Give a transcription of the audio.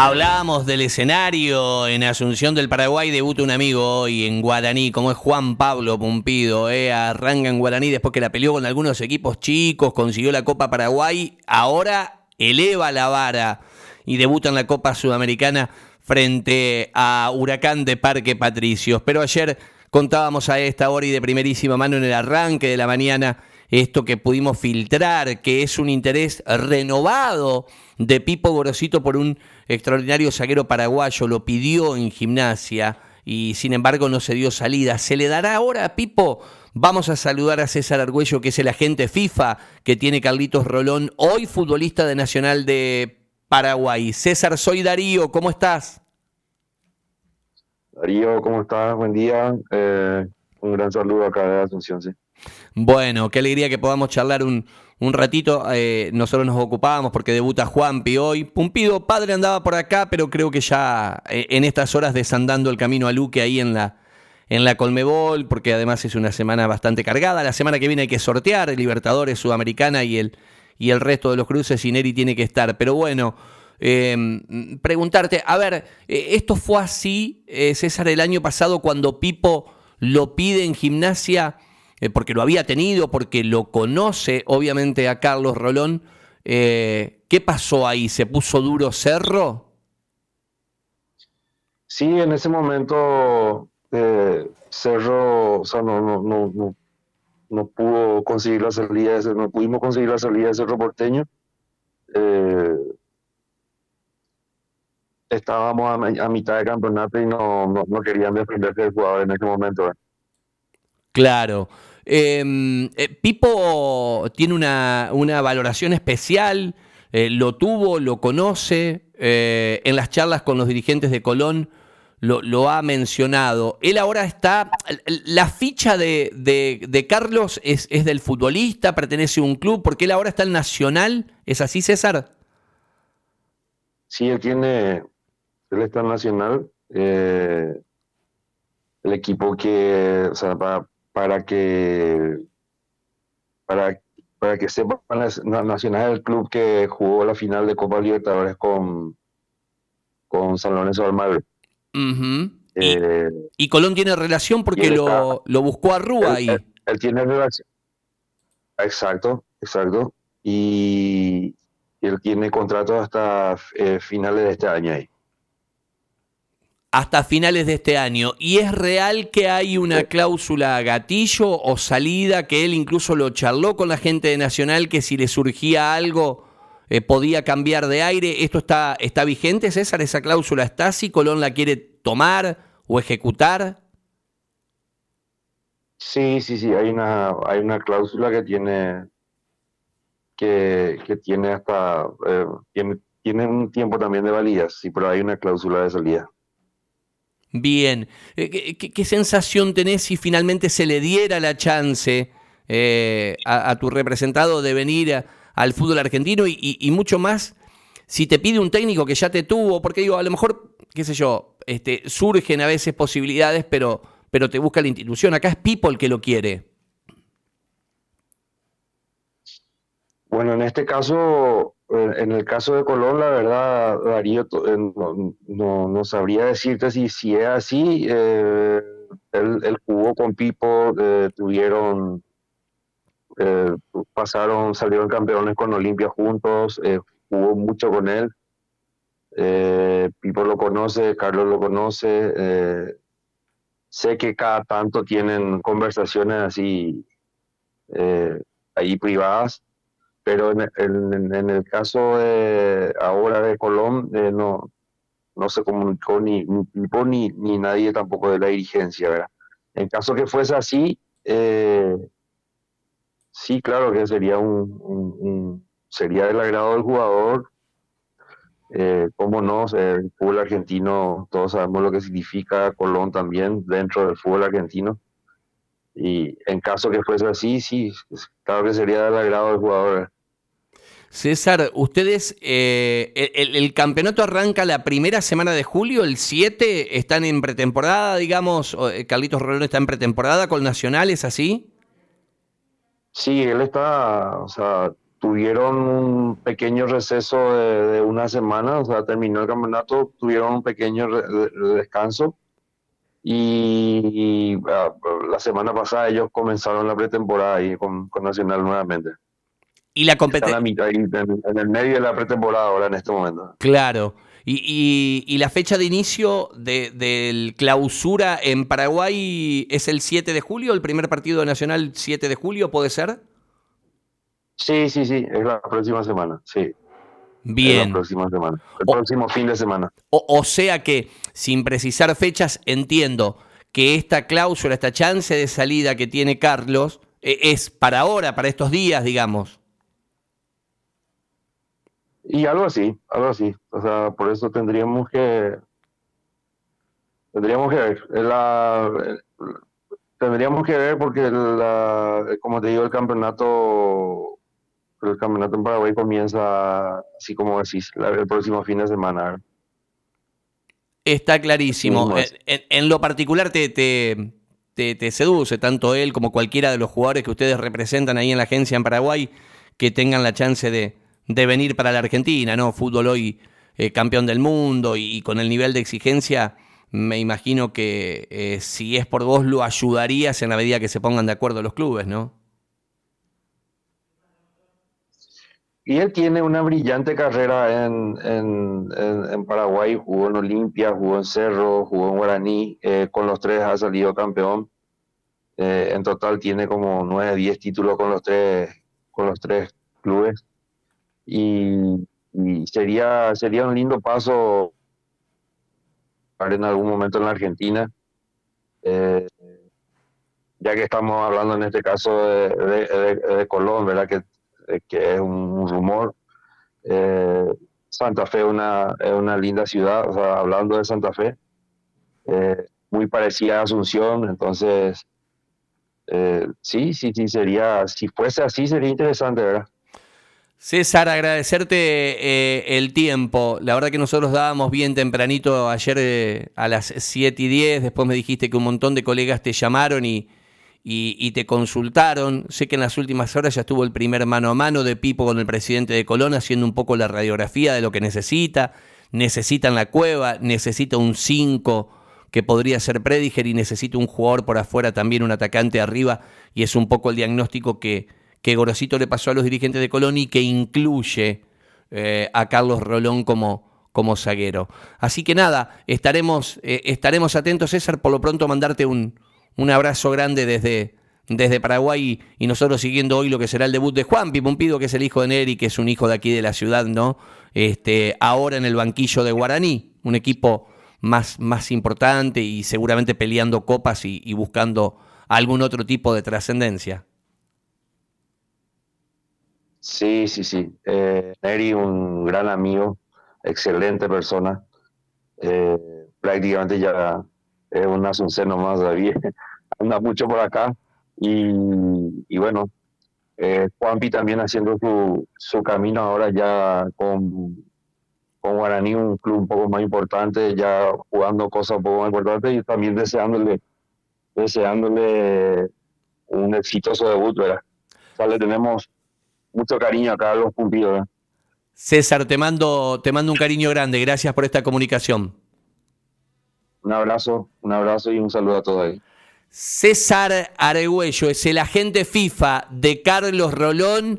Hablábamos del escenario. En Asunción del Paraguay, debuta un amigo hoy en Guaraní, como es Juan Pablo Pumpido, eh, arranca en Guaraní después que la peleó con algunos equipos chicos, consiguió la Copa Paraguay, ahora eleva la vara y debuta en la Copa Sudamericana frente a Huracán de Parque Patricios. Pero ayer contábamos a esta hora y de primerísima mano en el arranque de la mañana esto que pudimos filtrar, que es un interés renovado de Pipo Gorosito por un extraordinario zaguero paraguayo, lo pidió en gimnasia y sin embargo no se dio salida. ¿Se le dará ahora a Pipo? Vamos a saludar a César Argüello, que es el agente FIFA que tiene Carlitos Rolón, hoy futbolista de Nacional de Paraguay. César, soy Darío, ¿cómo estás? Darío, ¿cómo estás? Buen día. Eh, un gran saludo acá de Asunción, sí. Bueno, qué alegría que podamos charlar un, un ratito. Eh, nosotros nos ocupábamos porque debuta Juanpi hoy. Pumpido, padre andaba por acá, pero creo que ya eh, en estas horas desandando el camino a Luque ahí en la, en la Colmebol, porque además es una semana bastante cargada. La semana que viene hay que sortear Libertadores Sudamericana y el, y el resto de los cruces y Neri tiene que estar. Pero bueno, em, preguntarte, a ver, eh, esto fue así, César, el año pasado cuando Pipo lo pide en gimnasia eh, porque lo había tenido, porque lo conoce obviamente a Carlos Rolón. Eh, ¿Qué pasó ahí? ¿Se puso duro Cerro? Sí, en ese momento eh, Cerro no, pudo conseguir la salida, de, no pudimos conseguir la salida de Cerro Porteño. estábamos a, mitad de campeonato y no, querían defenderse del jugador en ese momento. Claro. Em, eh, Pipo tiene una, valoración especial, eh, lo tuvo, lo conoce, eh, en las charlas con los dirigentes de Colón lo, ha mencionado. Él ahora está, la ficha de, Carlos es, del futbolista, pertenece a un club, porque él ahora está en Nacional, ¿es así César? Sí, él tiene, él está en Nacional, el equipo que, o sea, para para que para, para que sepan Nacional el club que jugó la final de Copa Libertadores con, con San Lorenzo Almagro. Eh, y, Colón tiene relación porque lo, lo, buscó a Rúa ahí. Él, tiene relación. Exacto, exacto. Y, él tiene contrato hasta eh, finales de este año ahí hasta finales de este año. ¿Y es real que hay una cláusula gatillo o salida que él incluso lo charló con la gente de Nacional que si le surgía algo eh, podía cambiar de aire? ¿Esto está, está vigente, César? ¿Esa cláusula está? ¿Si Colón la quiere tomar o ejecutar? Sí, sí, sí, hay una, hay una cláusula que tiene que, tiene hasta eh, tiene, tiene un tiempo también de validez, sí, pero hay una cláusula de salida. Bien, eh, ¿Qué, sensación tenés si finalmente se le diera la chance eh, a, tu representado de venir al fútbol argentino y, mucho más si te pide un técnico que ya te tuvo? Porque digo, a lo mejor, qué sé yo, este, surgen a veces posibilidades, pero, pero te busca la institución. Acá es People que lo quiere. Bueno, en este caso, eh, en el caso de Colón, la verdad, Darío, eh, no, no, sabría decirte si, si es así. Eh, él, jugó con Pipo, tuvieron, pasaron, salieron campeones con Olimpia juntos, jugó mucho con él. Pipo lo conoce, Carlos lo conoce. sé que cada tanto tienen conversaciones así ahí privadas pero en, el caso de ahora de Colón eh, no, no se comunicó ni ni, ni, nadie tampoco de la dirigencia, ¿verdad? En caso que fuese así, eh, sí, claro que sería un, sería del agrado del jugador. Eh, cómo no, el fútbol argentino, todos sabemos lo que significa Colón también dentro del fútbol argentino. Y en caso que fuese así, sí, claro que sería del agrado del jugador. César, ustedes, eh, el, campeonato arranca la primera semana de julio, el 7, están en pretemporada, digamos, eh, Carlitos Rolón está en pretemporada con Nacional, ¿es así? Sí, él está, o sea, tuvieron un pequeño receso de, una semana, o sea, terminó el campeonato, tuvieron un pequeño descanso y, ah, la semana pasada ellos comenzaron la pretemporada ahí con, Nacional nuevamente. Y la competencia. En, el medio de la pretemporada ahora en este momento. Claro. Y, y, la fecha de inicio de, del clausura en Paraguay es el 7 de julio, el primer partido nacional 7 de julio, ¿puede ser? Sí, sí, sí, es la próxima semana, sí. Bien. la próxima semana, el próximo fin de semana. O, sea que, sin precisar fechas, entiendo que esta cláusula, esta chance de salida que tiene Carlos, e, es para ahora, para estos días, digamos. Y algo así, algo así. O sea, por eso tendríamos que tendríamos que ver. La, tendríamos que ver porque la, como te digo el campeonato el campeonato en Paraguay comienza así como decís el próximo fin de semana está clarísimo. En, lo particular te, te, te, seduce tanto él como cualquiera de los jugadores que ustedes representan ahí en la agencia en Paraguay que tengan la chance de, de venir para la Argentina, ¿no? Fútbol hoy eh, campeón del mundo y, con el nivel de exigencia, me imagino que eh, si es por vos lo ayudarías en la medida que se pongan de acuerdo los clubes, ¿no? Y él tiene una brillante carrera en, Paraguay, jugó en Olimpia, jugó en Cerro, jugó en Guaraní, eh, con los tres ha salido campeón. en total tiene como 9, 10 títulos con los tres, con los tres clubes y, sería, sería un lindo paso en algún momento en la Argentina, eh, ya que estamos hablando en este caso de, Colón, ¿verdad? Que, que es un, rumor. Eh, Santa Fe una, es una linda ciudad, o sea, hablando de Santa Fe, eh, muy parecida a Asunción, entonces, sí, sí, sí, sería, si fuese así, sería interesante, ¿verdad? César, agradecerte eh, el tiempo. La verdad que nosotros dábamos bien tempranito ayer eh, a las 7 y 10. Después me dijiste que un montón de colegas te llamaron y, te consultaron. Sé que en las últimas horas ya estuvo el primer mano a mano de Pipo con el presidente de Colón haciendo un poco la radiografía de lo que necesita. Necesitan la cueva, necesita un 5 que podría ser Prediger y necesita un jugador por afuera también, un atacante arriba. Y es un poco el diagnóstico que que Gorosito le pasó a los dirigentes de Colón y que incluye eh, a Carlos Rolón como, como zaguero. Así que nada, estaremos, eh, estaremos atentos, César, por lo pronto mandarte un, un abrazo grande desde, desde Paraguay y nosotros siguiendo hoy lo que será el debut de Juan Pipumpido, que es el hijo de Neri, que es un hijo de aquí de la ciudad, ¿no? Este, ahora en el banquillo de Guaraní, un equipo más, más importante y seguramente peleando copas y, y buscando algún otro tipo de trascendencia. Sí, sí, sí. Eh, Neri, un gran amigo, excelente persona. Eh, prácticamente ya es un asunceno más todavía. Anda mucho por acá. Y, y bueno, eh, Juanpi también haciendo su, su camino ahora ya con, con Guaraní, un club un poco más importante, ya jugando cosas un poco más importantes y también deseándole, deseándole un exitoso debut, ¿verdad? O sea, le tenemos mucho cariño a Carlos Pumpido. ¿eh? César, te mando, te mando un cariño grande. Gracias por esta comunicación. Un abrazo, un abrazo y un saludo a todos ahí. César Aregüello es el agente FIFA de Carlos Rolón